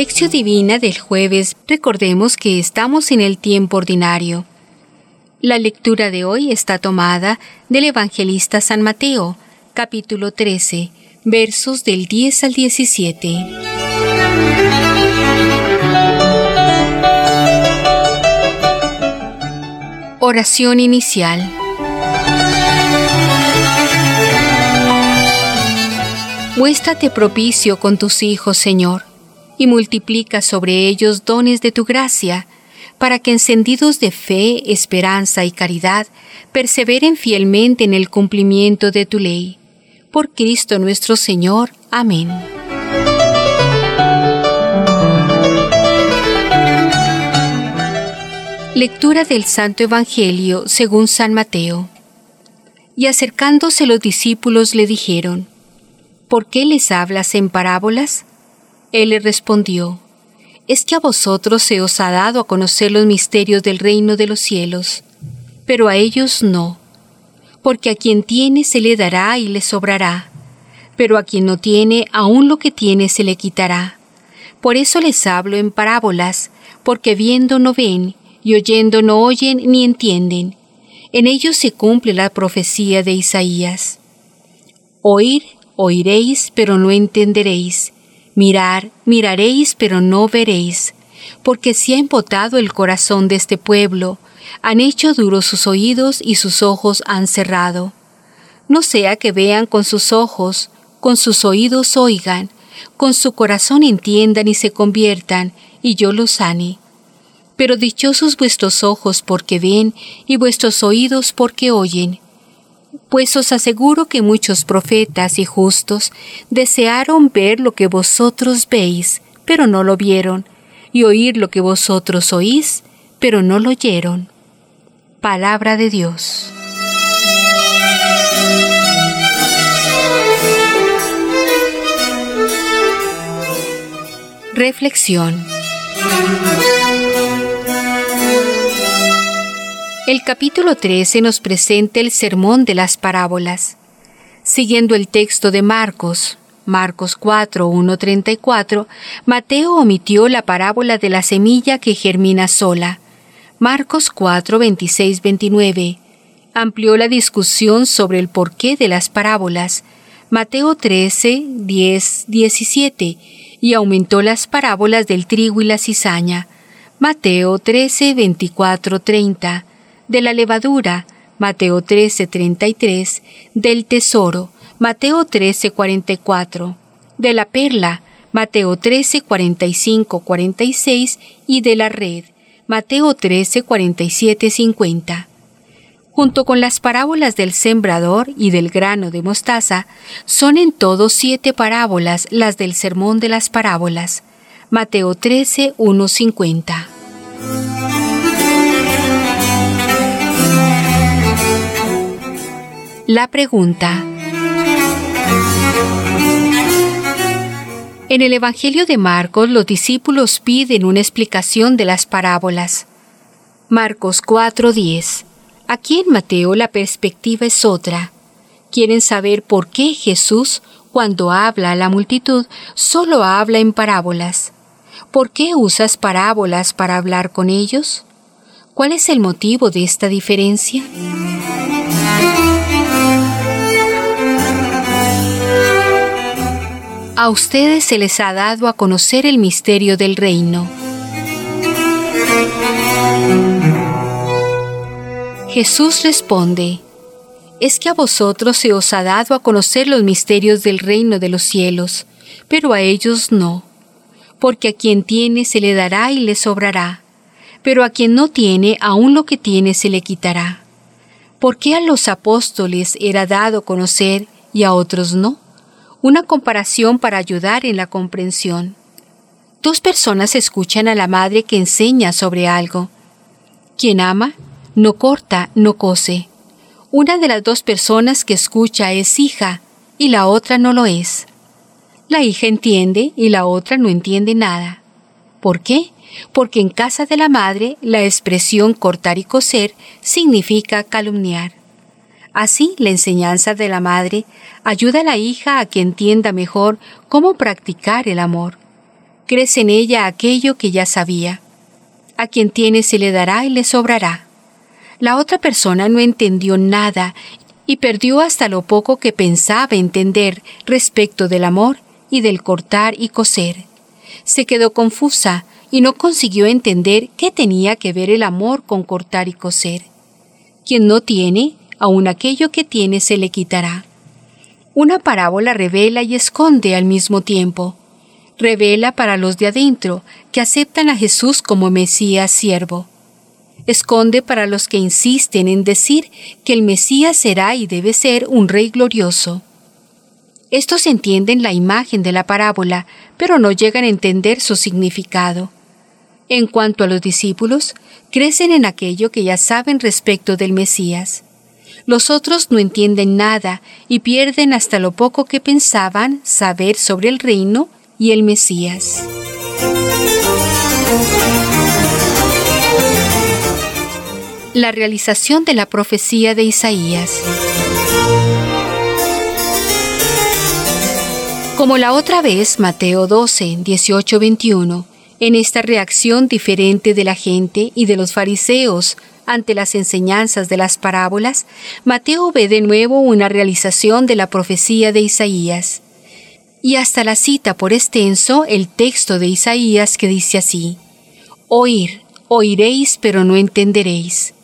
Lección Divina del jueves. Recordemos que estamos en el tiempo ordinario. La lectura de hoy está tomada del Evangelista San Mateo, capítulo 13, versos del 10 al 17. Oración inicial. Muéstrate propicio con tus hijos, Señor, y multiplica sobre ellos dones de tu gracia, para que encendidos de fe, esperanza y caridad, perseveren fielmente en el cumplimiento de tu ley. Por Cristo nuestro Señor. Amén. Lectura del Santo Evangelio según San Mateo. Y acercándose los discípulos le dijeron, ¿por qué les hablas en parábolas? Él le respondió, es que a vosotros se os ha dado a conocer los misterios del reino de los cielos, pero a ellos no, porque a quien tiene se le dará y le sobrará, pero a quien no tiene aún lo que tiene se le quitará. Por eso les hablo en parábolas, porque viendo no ven, y oyendo no oyen ni entienden. En ellos se cumple la profecía de Isaías. Oír Oiréis, pero no entenderéis. Mirar, miraréis, pero no veréis. Porque se ha empotado el corazón de este pueblo, han hecho duros sus oídos y sus ojos han cerrado. No sea que vean con sus ojos, con sus oídos oigan, con su corazón entiendan y se conviertan, y yo los sane. Pero dichosos vuestros ojos porque ven y vuestros oídos porque oyen pues os aseguro que muchos profetas y justos desearon ver lo que vosotros veis, pero no lo vieron, y oír lo que vosotros oís, pero no lo oyeron. Palabra de Dios. Reflexión. El capítulo 13 nos presenta el sermón de las parábolas. Siguiendo el texto de Marcos, Marcos 4, 1, 34, Mateo omitió la parábola de la semilla que germina sola. Marcos 4, 26, 29. Amplió la discusión sobre el porqué de las parábolas. Mateo 13, 10, 17. Y aumentó las parábolas del trigo y la cizaña. Mateo 13, 24, 30 de la levadura, Mateo 13:33, del tesoro, Mateo 13:44, de la perla, Mateo 13:45-46 y de la red, Mateo 13:47-50. Junto con las parábolas del sembrador y del grano de mostaza, son en todo siete parábolas las del sermón de las parábolas. Mateo 13, 50. La pregunta. En el Evangelio de Marcos los discípulos piden una explicación de las parábolas. Marcos 4:10. Aquí en Mateo la perspectiva es otra. Quieren saber por qué Jesús, cuando habla a la multitud, solo habla en parábolas. ¿Por qué usas parábolas para hablar con ellos? ¿Cuál es el motivo de esta diferencia? A ustedes se les ha dado a conocer el misterio del reino. Jesús responde, es que a vosotros se os ha dado a conocer los misterios del reino de los cielos, pero a ellos no, porque a quien tiene se le dará y le sobrará, pero a quien no tiene aún lo que tiene se le quitará. ¿Por qué a los apóstoles era dado conocer y a otros no? Una comparación para ayudar en la comprensión. Dos personas escuchan a la madre que enseña sobre algo. Quien ama, no corta, no cose. Una de las dos personas que escucha es hija y la otra no lo es. La hija entiende y la otra no entiende nada. ¿Por qué? Porque en casa de la madre la expresión cortar y coser significa calumniar. Así, la enseñanza de la madre ayuda a la hija a que entienda mejor cómo practicar el amor. crece en ella aquello que ya sabía. A quien tiene se le dará y le sobrará. La otra persona no entendió nada y perdió hasta lo poco que pensaba entender respecto del amor y del cortar y coser. Se quedó confusa y no consiguió entender qué tenía que ver el amor con cortar y coser. Quien no tiene, aun aquello que tiene se le quitará. Una parábola revela y esconde al mismo tiempo. Revela para los de adentro que aceptan a Jesús como Mesías siervo. Esconde para los que insisten en decir que el Mesías será y debe ser un rey glorioso. Estos entienden la imagen de la parábola, pero no llegan a entender su significado. En cuanto a los discípulos, crecen en aquello que ya saben respecto del Mesías. Los otros no entienden nada y pierden hasta lo poco que pensaban saber sobre el reino y el Mesías. La realización de la profecía de Isaías. Como la otra vez, Mateo 12, 18, 21, en esta reacción diferente de la gente y de los fariseos ante las enseñanzas de las parábolas, Mateo ve de nuevo una realización de la profecía de Isaías. Y hasta la cita por extenso el texto de Isaías que dice así, Oír, oiréis pero no entenderéis.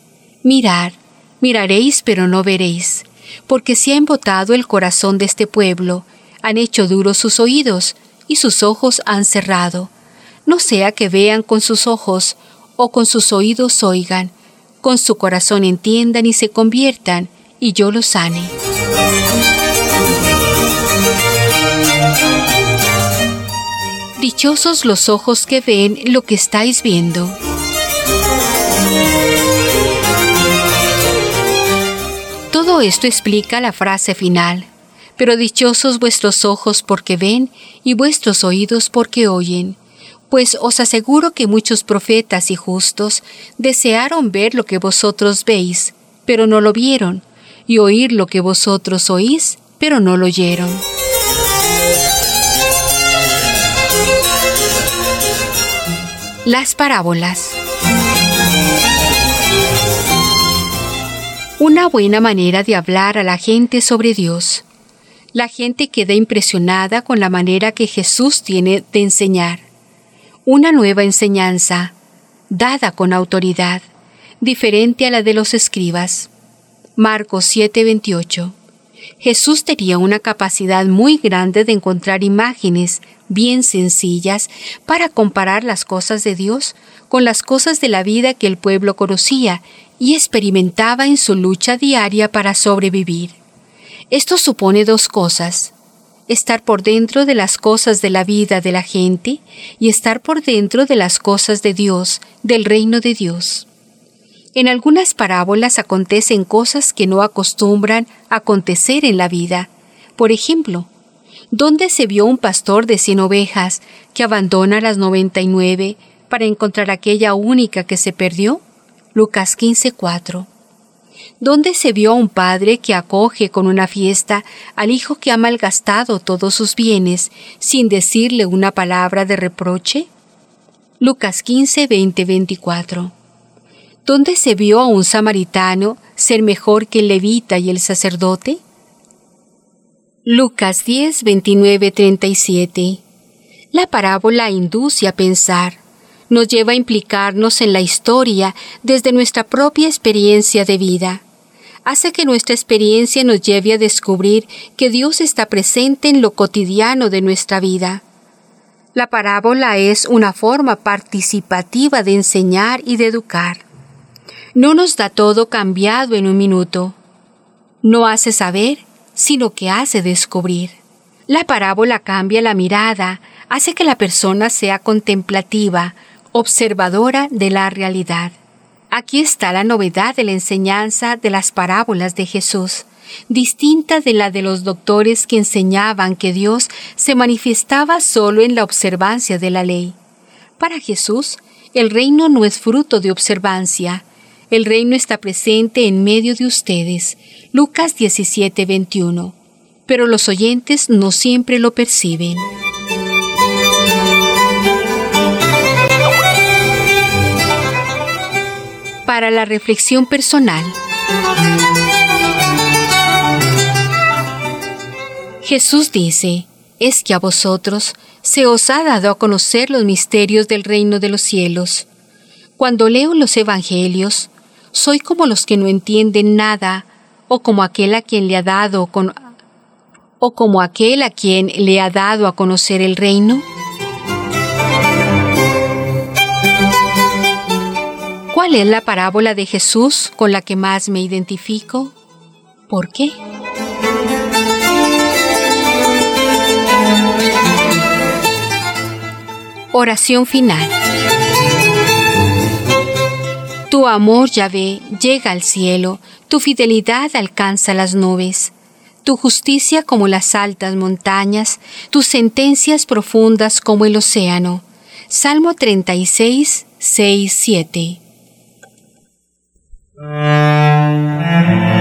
Mirar, miraréis pero no veréis, porque se ha embotado el corazón de este pueblo, han hecho duros sus oídos, y sus ojos han cerrado no sea que vean con sus ojos o con sus oídos oigan, con su corazón entiendan y se conviertan, y yo los sane. Dichosos los ojos que ven lo que estáis viendo. Todo esto explica la frase final, pero dichosos vuestros ojos porque ven y vuestros oídos porque oyen pues os aseguro que muchos profetas y justos desearon ver lo que vosotros veis, pero no lo vieron, y oír lo que vosotros oís, pero no lo oyeron. Las parábolas. Una buena manera de hablar a la gente sobre Dios. La gente queda impresionada con la manera que Jesús tiene de enseñar una nueva enseñanza, dada con autoridad, diferente a la de los escribas. Marcos 7:28. Jesús tenía una capacidad muy grande de encontrar imágenes bien sencillas para comparar las cosas de Dios con las cosas de la vida que el pueblo conocía y experimentaba en su lucha diaria para sobrevivir. Esto supone dos cosas estar por dentro de las cosas de la vida de la gente y estar por dentro de las cosas de Dios, del reino de Dios. En algunas parábolas acontecen cosas que no acostumbran acontecer en la vida. Por ejemplo, ¿dónde se vio un pastor de cien ovejas que abandona las noventa y nueve para encontrar aquella única que se perdió? Lucas 15:4. ¿Dónde se vio un padre que acoge con una fiesta al hijo que ha malgastado todos sus bienes sin decirle una palabra de reproche? Lucas 15, 20, 24. ¿Dónde se vio a un samaritano ser mejor que el levita y el sacerdote? Lucas 10, 29, 37. La parábola induce a pensar, nos lleva a implicarnos en la historia desde nuestra propia experiencia de vida. Hace que nuestra experiencia nos lleve a descubrir que Dios está presente en lo cotidiano de nuestra vida. La parábola es una forma participativa de enseñar y de educar. No nos da todo cambiado en un minuto. No hace saber, sino que hace descubrir. La parábola cambia la mirada, hace que la persona sea contemplativa, observadora de la realidad. Aquí está la novedad de la enseñanza de las parábolas de Jesús, distinta de la de los doctores que enseñaban que Dios se manifestaba solo en la observancia de la ley. Para Jesús, el reino no es fruto de observancia, el reino está presente en medio de ustedes. Lucas 17, 21. Pero los oyentes no siempre lo perciben. Para la reflexión personal. Jesús dice, es que a vosotros se os ha dado a conocer los misterios del reino de los cielos. Cuando leo los Evangelios, soy como los que no entienden nada, o como aquel a quien le ha dado o como aquel a quien le ha dado a conocer el reino. ¿Cuál es la parábola de Jesús con la que más me identifico? ¿Por qué? Oración final. Tu amor, Yahvé, llega al cielo, tu fidelidad alcanza las nubes, tu justicia como las altas montañas, tus sentencias profundas como el océano. Salmo 36, 6, 7. Música